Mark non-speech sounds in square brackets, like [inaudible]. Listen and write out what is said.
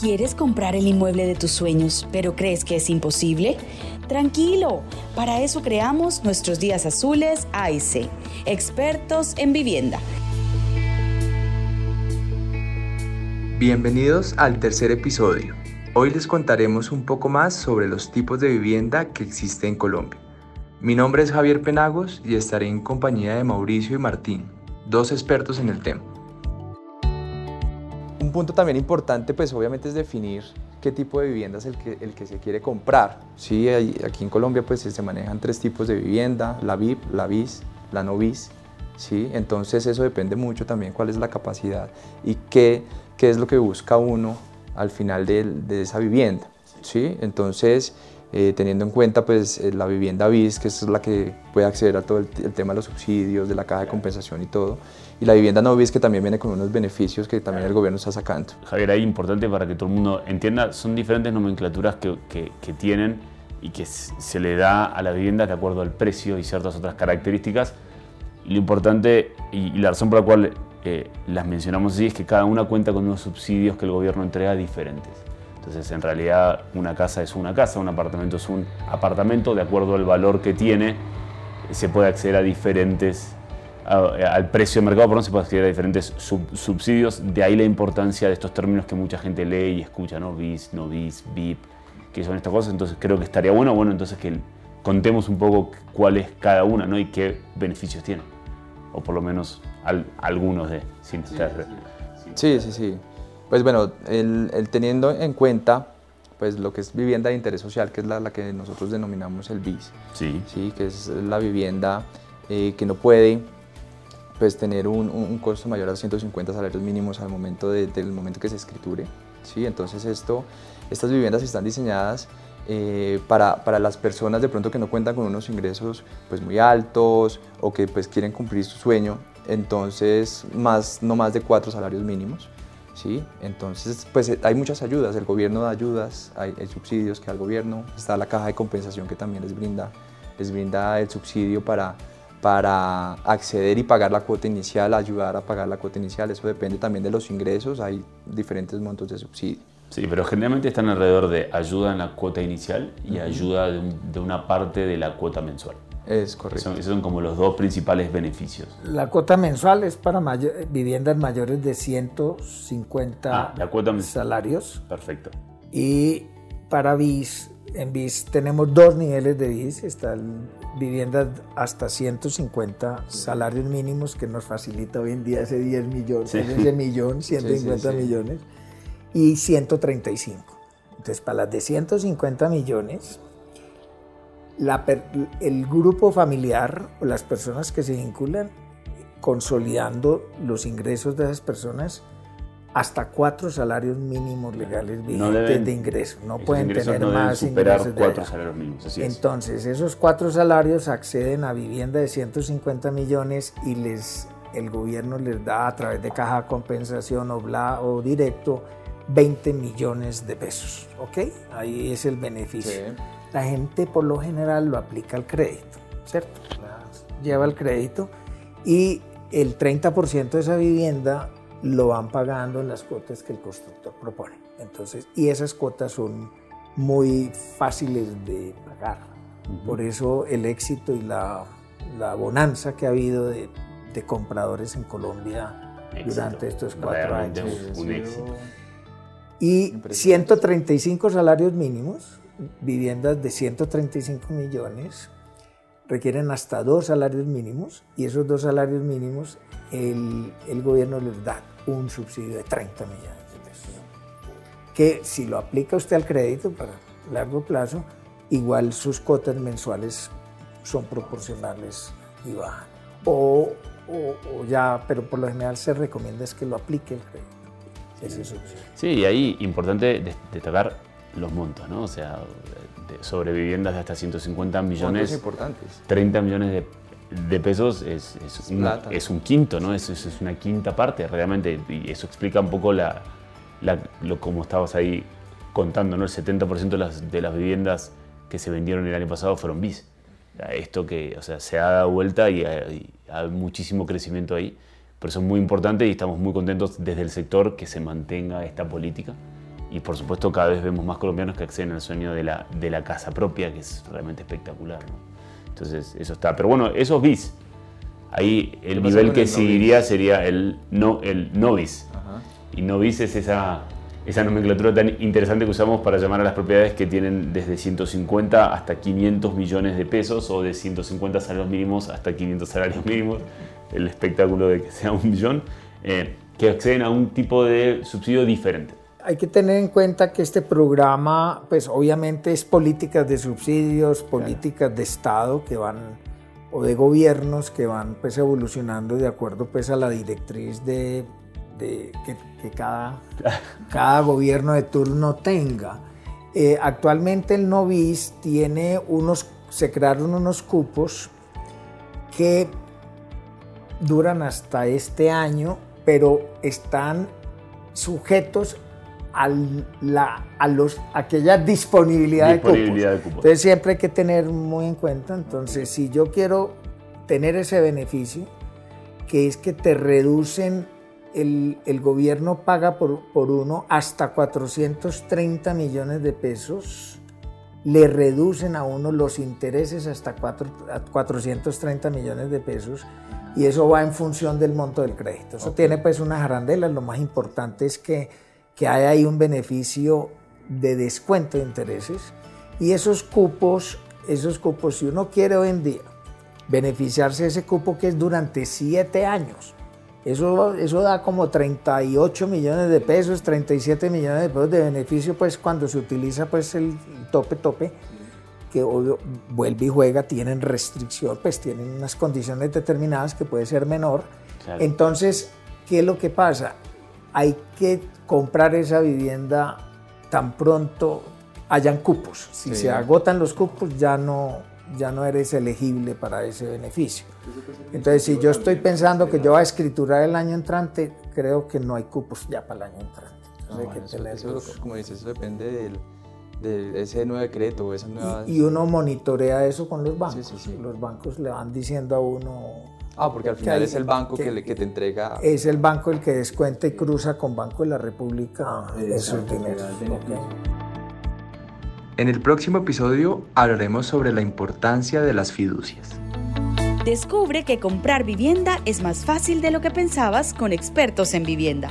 ¿Quieres comprar el inmueble de tus sueños, pero crees que es imposible? Tranquilo, para eso creamos nuestros días azules AIC, expertos en vivienda. Bienvenidos al tercer episodio. Hoy les contaremos un poco más sobre los tipos de vivienda que existen en Colombia. Mi nombre es Javier Penagos y estaré en compañía de Mauricio y Martín, dos expertos en el tema. Un punto también importante, pues obviamente es definir qué tipo de vivienda es el que, el que se quiere comprar. Sí, aquí en Colombia pues se manejan tres tipos de vivienda, la VIP, la BIS, la no BIS. ¿sí? Entonces eso depende mucho también cuál es la capacidad y qué, qué es lo que busca uno al final de, de esa vivienda. ¿sí? Entonces eh, teniendo en cuenta pues, eh, la vivienda BIS, que es la que puede acceder a todo el, tema de los subsidios, de la caja de compensación y todo, y la vivienda no BIS que también viene con unos beneficios que también el gobierno está sacando. Javier, ahí importante para que todo el mundo entienda, son diferentes nomenclaturas que, que, tienen y que se le da a la vivienda de acuerdo al precio y ciertas otras características. Y lo importante y, la razón por la cual eh, las mencionamos así es que cada una cuenta con unos subsidios que el gobierno entrega diferentes. Entonces, en realidad, una casa es una casa, un apartamento es un apartamento, de acuerdo al valor que tiene, se puede acceder a diferentes, al precio de mercado, perdón, se puede acceder a diferentes subsidios, de ahí la importancia de estos términos que mucha gente lee y escucha, ¿no? BIS, no BIS, BIP, que son estas cosas, entonces creo que estaría bueno, bueno, entonces que contemos un poco cuál es cada una, ¿no? Y qué beneficios tiene, o por lo menos algunos de, sin estar... Sí, sí, sí. Pues bueno, el, teniendo en cuenta pues lo que es vivienda de interés social, que es la, que nosotros denominamos el BIS, sí. ¿sí? que es la vivienda eh, que no puede pues, tener un, costo mayor a 150 salarios mínimos al momento del momento que se escriture. ¿sí? Entonces esto, estas viviendas están diseñadas eh, para, para, las personas de pronto que no cuentan con unos ingresos pues, muy altos o que pues, quieren cumplir su sueño, entonces más, no más de cuatro salarios mínimos. ¿Sí? Entonces, pues eh, hay muchas ayudas, el gobierno da ayudas, hay, subsidios que al gobierno, está la caja de compensación que también les brinda, les brinda el subsidio para, para acceder y pagar la cuota inicial, ayudar a pagar la cuota inicial, eso depende también de los ingresos, hay diferentes montos de subsidio. Sí, pero generalmente están alrededor de ayuda en la cuota inicial y ayuda de una parte de la cuota mensual. Es correcto. Esos son como los dos principales beneficios. La cuota mensual es para viviendas mayores de 150 ah, la cuota salarios. Perfecto. Y para BIS, en BIS tenemos dos niveles de BIS. Están viviendas hasta 150 salarios mínimos, que nos facilita hoy en día ese 10 millones, ese millón, [laughs] 150 millones, y 135. Entonces, para las de 150 millones, el grupo familiar o las personas que se vinculan consolidando los ingresos de esas personas hasta cuatro salarios mínimos legales vigentes de ingreso. No pueden tener más superar cuatro salarios mínimos. Entonces, esos cuatro salarios acceden a vivienda de 150 millones y les, el gobierno les da a través de caja de compensación o, bla, o directo 20 millones de pesos. ¿Ok? Ahí es el beneficio la gente por lo general lo aplica al crédito, ¿cierto? Lleva el crédito y el 30% de esa vivienda lo van pagando en las cuotas que el constructor propone. Entonces, y esas cuotas son muy fáciles de pagar. Por eso el éxito y la, bonanza que ha habido de, compradores en Colombia durante estos cuatro años. Un éxito. Y 135 salarios mínimos viviendas de 135 millones requieren hasta dos salarios mínimos y esos dos salarios mínimos el, el gobierno les da un subsidio de 30 millones de pesos. Que si lo aplica usted al crédito para largo plazo, igual sus cuotas mensuales son proporcionales y bajan. O, o, ya, pero por lo general se recomienda es que lo aplique el crédito. Ese subsidio. Sí, y ahí importante destacar los montos, ¿no? O sea, sobre viviendas de hasta 150 millones. importantes. 30 millones de, pesos es, es, un, es, un, quinto, ¿no? Es, es, una quinta parte realmente. Y eso explica un poco la, lo como estabas ahí contando, ¿no? El 70% de las, de las viviendas que se vendieron el año pasado fueron bis. Esto que, o sea, se ha dado vuelta y hay, hay muchísimo crecimiento ahí. Por eso es muy importante y estamos muy contentos desde el sector que se mantenga esta política y por supuesto cada vez vemos más colombianos que acceden al sueño de la, de la casa propia, que es realmente espectacular. Entonces eso está. Pero bueno, esos bis, ahí el nivel que seguiría sería el, no, el novis. Y novis es esa, esa nomenclatura tan interesante que usamos para llamar a las propiedades que tienen desde 150 hasta 500 millones de pesos o de 150 salarios mínimos hasta 500 salarios mínimos, el espectáculo de que sea un millón, eh, que acceden a un tipo de subsidio diferente. Hay que tener en cuenta que este programa, pues obviamente es políticas de subsidios, políticas de Estado que van, o de gobiernos que van pues evolucionando de acuerdo pues a la directriz de, que, cada, [laughs] cada gobierno de turno tenga. Eh, actualmente el Novis tiene unos, se crearon unos cupos que duran hasta este año, pero están sujetos a, la, a los, aquella disponibilidad, de, cupos. Entonces siempre hay que tener muy en cuenta, entonces si yo quiero tener ese beneficio, que es que te reducen, el, el gobierno paga por, por uno hasta 430 millones de pesos, le reducen a uno los intereses hasta 4, 430 millones de pesos y eso va en función del monto del crédito. Eso tiene pues unas arandelas, lo más importante es que que hay ahí un beneficio de descuento de intereses y esos cupos, esos cupos, si uno quiere hoy en día beneficiarse de ese cupo que es durante siete años, eso, eso da como 38 millones de pesos, 37 millones de pesos de beneficio, pues cuando se utiliza pues el tope tope, que vuelve y juega, tienen restricción, pues tienen unas condiciones determinadas que puede ser menor. Entonces, ¿qué es lo que pasa? Hay que comprar esa vivienda tan pronto hayan cupos. Si se agotan los cupos ya no, ya no eres elegible para ese beneficio. Entonces, si yo estoy pensando que yo voy a escriturar el año entrante, creo que no hay cupos ya para el año entrante. eso, como dices, eso depende de ese nuevo decreto. Esa nueva... y, uno monitorea eso con los bancos. los bancos le van diciendo a uno Ah, porque al final es el banco que, que, te entrega. Es el banco el que descuenta y cruza con Banco de la República ah, esos dineros. En el próximo episodio hablaremos sobre la importancia de las fiducias. Descubre que comprar vivienda es más fácil de lo que pensabas con expertos en vivienda.